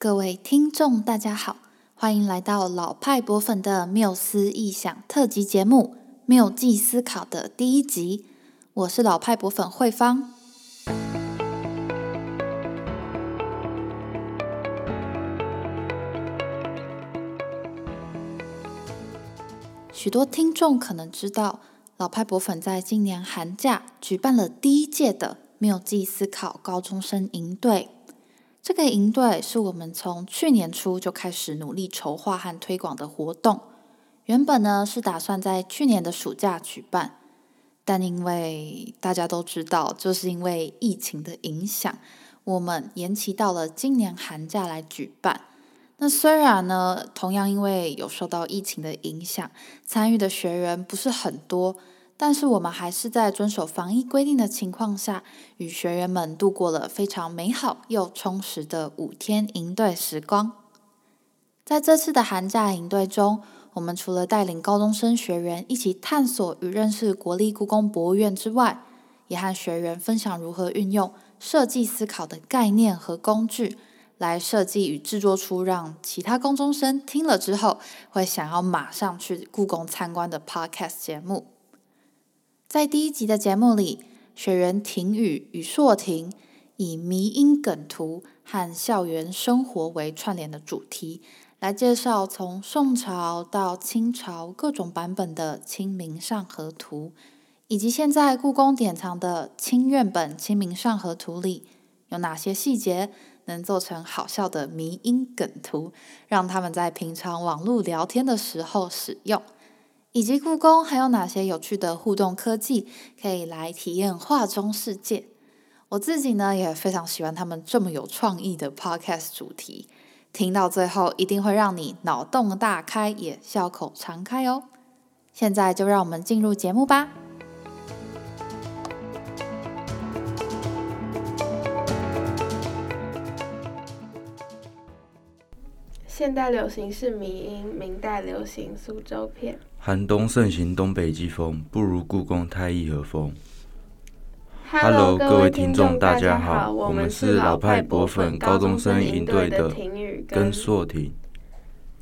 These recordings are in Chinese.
各位听众，大家好，欢迎来到老派博粉的缪斯异想特辑节目《缪记思考》的第一集。我是老派博粉慧芳。许多听众可能知道，老派博粉在今年寒假举办了第一届的缪记思考高中生营队。这个营队是我们从去年初就开始努力筹划和推广的活动。原本呢是打算在去年的暑假举办，但因为大家都知道，就是因为疫情的影响，我们延期到了今年寒假来举办。那虽然呢，同样因为有受到疫情的影响，参与的学员不是很多。但是我们还是在遵守防疫规定的情况下，与学员们度过了非常美好又充实的五天营队时光。在这次的寒假营队中，我们除了带领高中生学员一起探索与认识国立故宫博物院之外，也和学员分享如何运用设计思考的概念和工具，来设计与制作出让其他高中生听了之后会想要马上去故宫参观的 Podcast 节目。在第一集的节目里，学员婷雨与硕婷以迷音梗图和校园生活为串联的主题，来介绍从宋朝到清朝各种版本的《清明上河图》，以及现在故宫典藏的清苑本《清明上河图》里有哪些细节能做成好笑的迷音梗图，让他们在平常网络聊天的时候使用。以及故宫还有哪些有趣的互动科技可以来体验画中世界？我自己呢也非常喜欢他们这么有创意的 podcast 主题，听到最后一定会让你脑洞大开，也笑口常开哦。现在就让我们进入节目吧。现代流行是迷音，明代流行苏州片。寒冬盛行东北季风，不如故宫太乙和风。Hello，各位听众，大家好，我们是老派博粉高中生营队的廷宇跟硕廷。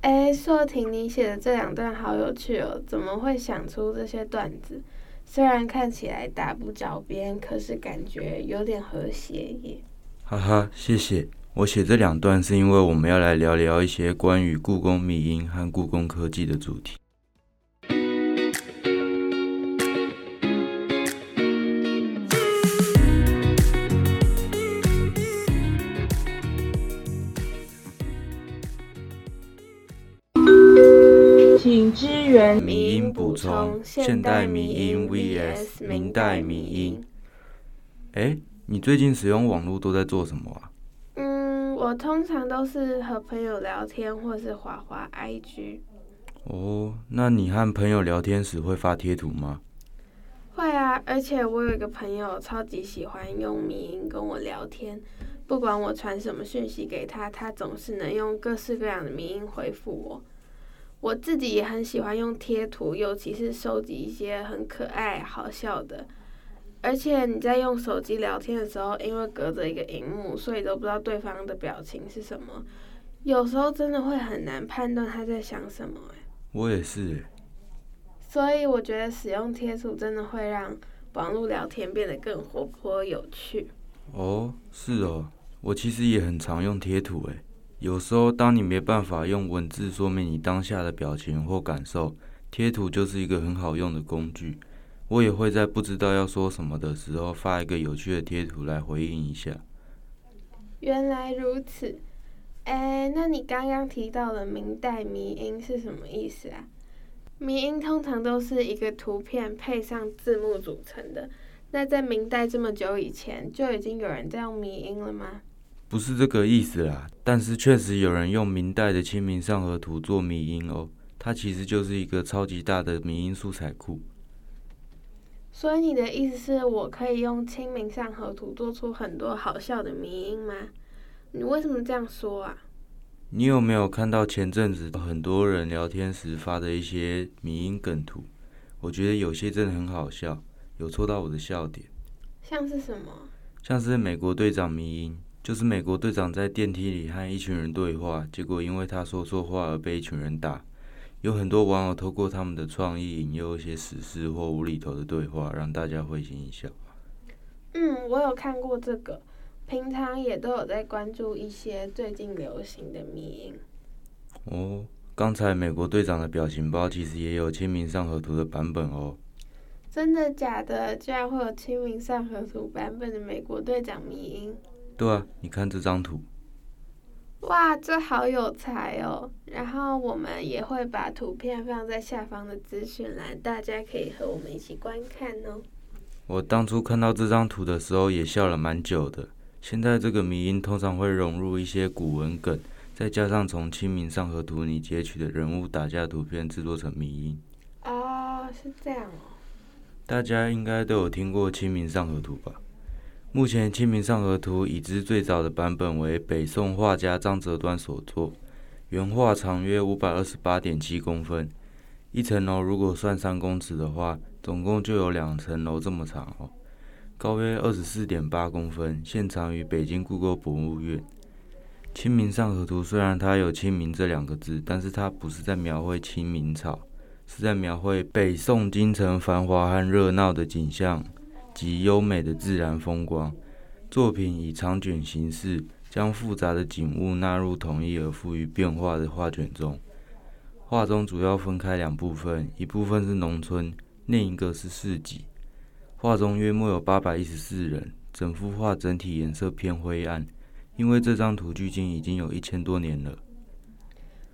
哎，硕廷，你写的这两段好有趣哦，怎么会想出这些段子？虽然看起来打不着边，可是感觉有点和谐耶。哈哈，谢谢。我写这两段是因为我们要来聊聊一些关于故宫迷因和故宫科技的主题。请支援迷音补充：现代迷音 vs 明代迷音。哎，你最近使用网络都在做什么啊？我通常都是和朋友聊天，或是滑滑 IG。哦，那你和朋友聊天时会发贴图吗？会啊，而且我有一个朋友超级喜欢用语音跟我聊天，不管我传什么讯息给他，他总是能用各式各样的迷音回复我。我自己也很喜欢用贴图，尤其是收集一些很可爱、好笑的。而且你在用手机聊天的时候，因为隔着一个荧幕，所以都不知道对方的表情是什么。有时候真的会很难判断他在想什么。哎，我也是。所以我觉得使用贴图真的会让网络聊天变得更活泼有趣。哦，是哦，我其实也很常用贴图。诶，有时候当你没办法用文字说明你当下的表情或感受，贴图就是一个很好用的工具。我也会在不知道要说什么的时候发一个有趣的贴图来回应一下。原来如此，哎，那你刚刚提到的明代迷音是什么意思啊？迷音通常都是一个图片配上字幕组成的。那在明代这么久以前，就已经有人在用迷音了吗？不是这个意思啦，但是确实有人用明代的《清明上河图》做迷音哦。它其实就是一个超级大的迷音素材库。所以你的意思是我可以用《清明上河图》做出很多好笑的迷音吗？你为什么这样说啊？你有没有看到前阵子很多人聊天时发的一些迷音梗图？我觉得有些真的很好笑，有戳到我的笑点。像是什么？像是美国队长迷音，就是美国队长在电梯里和一群人对话，结果因为他说错话而被一群人打。有很多网友透过他们的创意引诱一些史事或无厘头的对话，让大家会心一笑。嗯，我有看过这个，平常也都有在关注一些最近流行的迷因。哦，刚才美国队长的表情包其实也有《清明上河图》的版本哦。真的假的？居然会有《清明上河图》版本的美国队长迷因？对啊，你看这张图。哇，这好有才哦！然后我们也会把图片放在下方的资讯栏，大家可以和我们一起观看哦。我当初看到这张图的时候也笑了蛮久的。现在这个迷音通常会融入一些古文梗，再加上从《清明上河图》里截取的人物打架图片制作成迷音。哦，是这样哦。大家应该都有听过《清明上河图》吧？目前《清明上河图》已知最早的版本为北宋画家张择端所作，原画长约五百二十八点七公分，一层楼如果算三公尺的话。总共就有两层楼这么长哦，高约二十四点八公分，现藏于北京故宫博物院。《清明上河图》虽然它有“清明”这两个字，但是它不是在描绘清明草，是在描绘北宋京城繁华和热闹的景象及优美的自然风光。作品以长卷形式，将复杂的景物纳入统一而富于变化的画卷中。画中主要分开两部分，一部分是农村。另一个是市集，画中约莫有八百一十四人，整幅画整体颜色偏灰暗，因为这张图距今已经有一千多年了。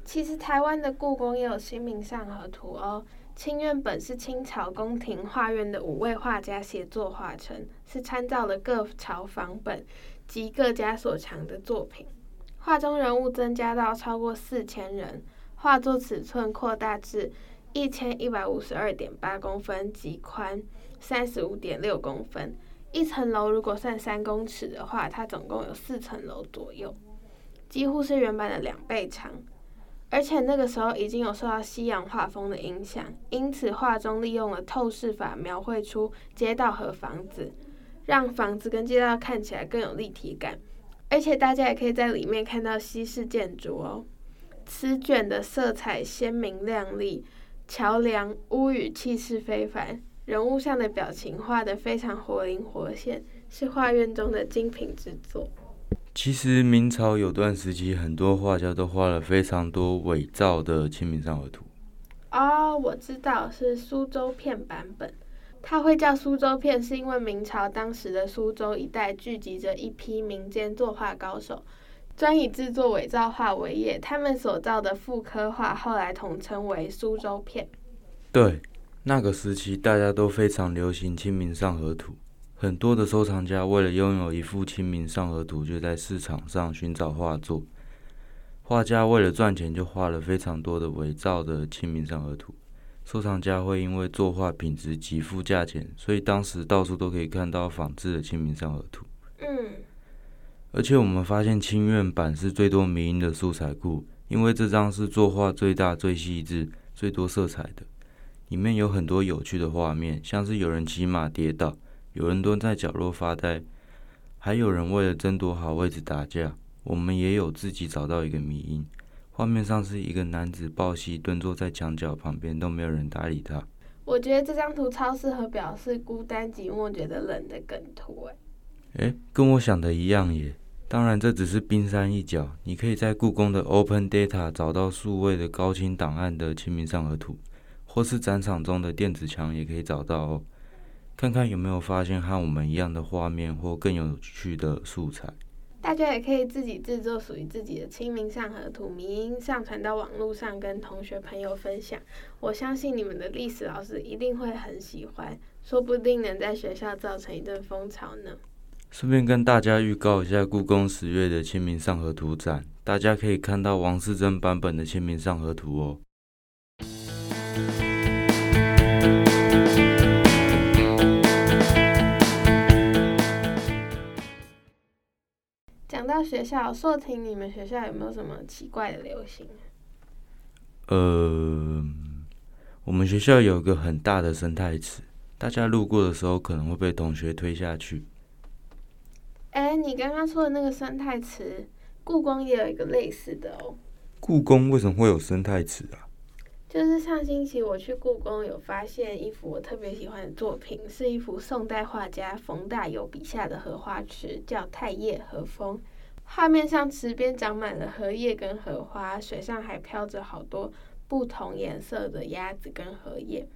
其实台湾的故宫也有《清明上河图》哦，清苑本是清朝宫廷画院的五位画家协作画成，是参照了各朝仿本及各家所藏的作品。画中人物增加到超过四千人，画作尺寸扩大至。一千一百五十二点八公分，及宽三十五点六公分。一层楼如果算三公尺的话，它总共有四层楼左右，几乎是原版的两倍长。而且那个时候已经有受到西洋画风的影响，因此画中利用了透视法描绘出街道和房子，让房子跟街道看起来更有立体感。而且大家也可以在里面看到西式建筑哦。此卷的色彩鲜明亮丽。桥梁、屋宇气势非凡，人物上的表情画得非常活灵活现，是画院中的精品之作。其实明朝有段时期，很多画家都画了非常多伪造的《清明上河图》。哦，我知道是苏州片版本。它会叫苏州片，是因为明朝当时的苏州一带聚集着一批民间作画高手。专以制作伪造画为业，他们所造的复刻画后来统称为苏州片。对，那个时期大家都非常流行《清明上河图》，很多的收藏家为了拥有一幅《清明上河图》，就在市场上寻找画作。画家为了赚钱，就画了非常多的伪造的《清明上河图》。收藏家会因为作画品质极付价钱，所以当时到处都可以看到仿制的《清明上河图》。嗯。而且我们发现清苑版是最多迷因的素材库，因为这张是作画最大、最细致、最多色彩的，里面有很多有趣的画面，像是有人骑马跌倒，有人蹲在角落发呆，还有人为了争夺好位置打架。我们也有自己找到一个迷因，画面上是一个男子抱膝蹲坐在墙角旁边，都没有人搭理他。我觉得这张图超适合表示孤单寂寞、觉得冷的梗图，诶，诶，跟我想的一样耶。当然，这只是冰山一角。你可以在故宫的 Open Data 找到数位的高清档案的《清明上河图》，或是展场中的电子墙也可以找到哦。看看有没有发现和我们一样的画面或更有趣的素材。大家也可以自己制作属于自己的《清明上河图》迷音，上传到网络上跟同学朋友分享。我相信你们的历史老师一定会很喜欢，说不定能在学校造成一阵风潮呢。顺便跟大家预告一下，故宫十月的《清明上河图》展，大家可以看到王世贞版本的《清明上河图》哦。到学校，硕婷，你们学校有没有什么奇怪的流行？呃，我们学校有一个很大的生态池，大家路过的时候可能会被同学推下去。哎，你刚刚说的那个生态池，故宫也有一个类似的哦。故宫为什么会有生态池啊？就是上星期我去故宫，有发现一幅我特别喜欢的作品，是一幅宋代画家冯大友笔下的荷花池，叫《太液荷风》。画面上池边长满了荷叶跟荷花，水上还飘着好多不同颜色的鸭子跟荷叶，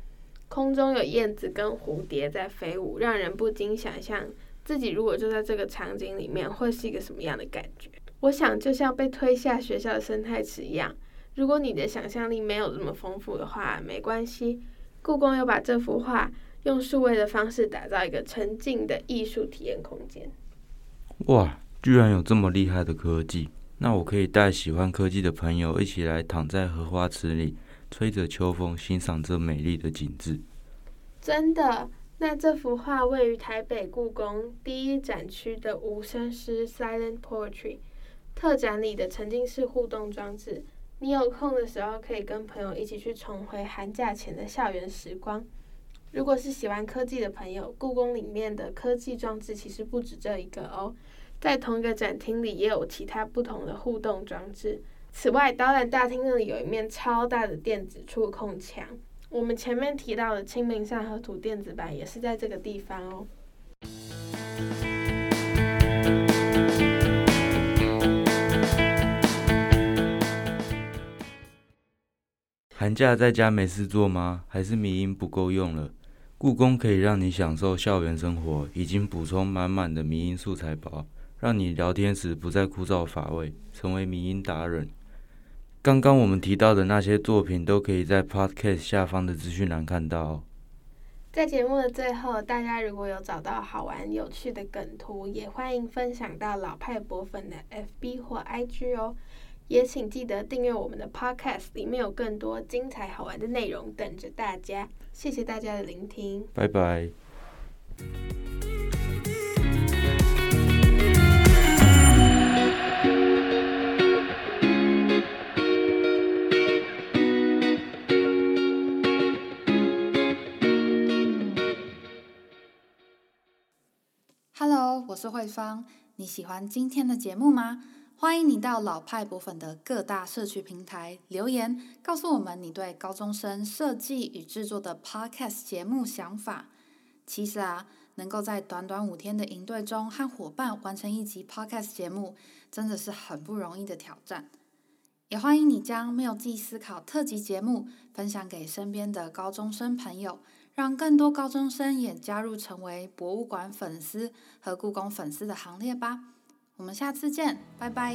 空中有燕子跟蝴蝶在飞舞，让人不禁想象自己如果就在这个场景里面，会是一个什么样的感觉？我想就像被推下学校的生态池一样。如果你的想象力没有这么丰富的话，没关系。故宫又把这幅画用数位的方式打造一个沉浸的艺术体验空间。哇，居然有这么厉害的科技！那我可以带喜欢科技的朋友一起来躺在荷花池里，吹着秋风，欣赏这美丽的景致。真的？那这幅画位于台北故宫第一展区的无声诗 （Silent Poetry） 特展里的沉浸式互动装置。你有空的时候可以跟朋友一起去重回寒假前的校园时光。如果是喜欢科技的朋友，故宫里面的科技装置其实不止这一个哦，在同一个展厅里也有其他不同的互动装置。此外，导览大厅那里有一面超大的电子触控墙，我们前面提到的《清明上河图》电子版也是在这个地方哦。寒假在家没事做吗？还是迷因不够用了？故宫可以让你享受校园生活，已经补充满满的迷因素材包，让你聊天时不再枯燥乏味，成为迷音达人。刚刚我们提到的那些作品，都可以在 Podcast 下方的资讯栏看到哦。在节目的最后，大家如果有找到好玩有趣的梗图，也欢迎分享到老派博粉的 FB 或 IG 哦。也请记得订阅我们的 Podcast，里面有更多精彩好玩的内容等着大家。谢谢大家的聆听，拜拜。我是慧芳，你喜欢今天的节目吗？欢迎你到老派博粉的各大社区平台留言，告诉我们你对高中生设计与制作的 Podcast 节目想法。其实啊，能够在短短五天的营队中和伙伴完成一集 Podcast 节目，真的是很不容易的挑战。也欢迎你将没有记忆思考特辑节目分享给身边的高中生朋友，让更多高中生也加入成为博物馆粉丝和故宫粉丝的行列吧。我们下次见，拜拜。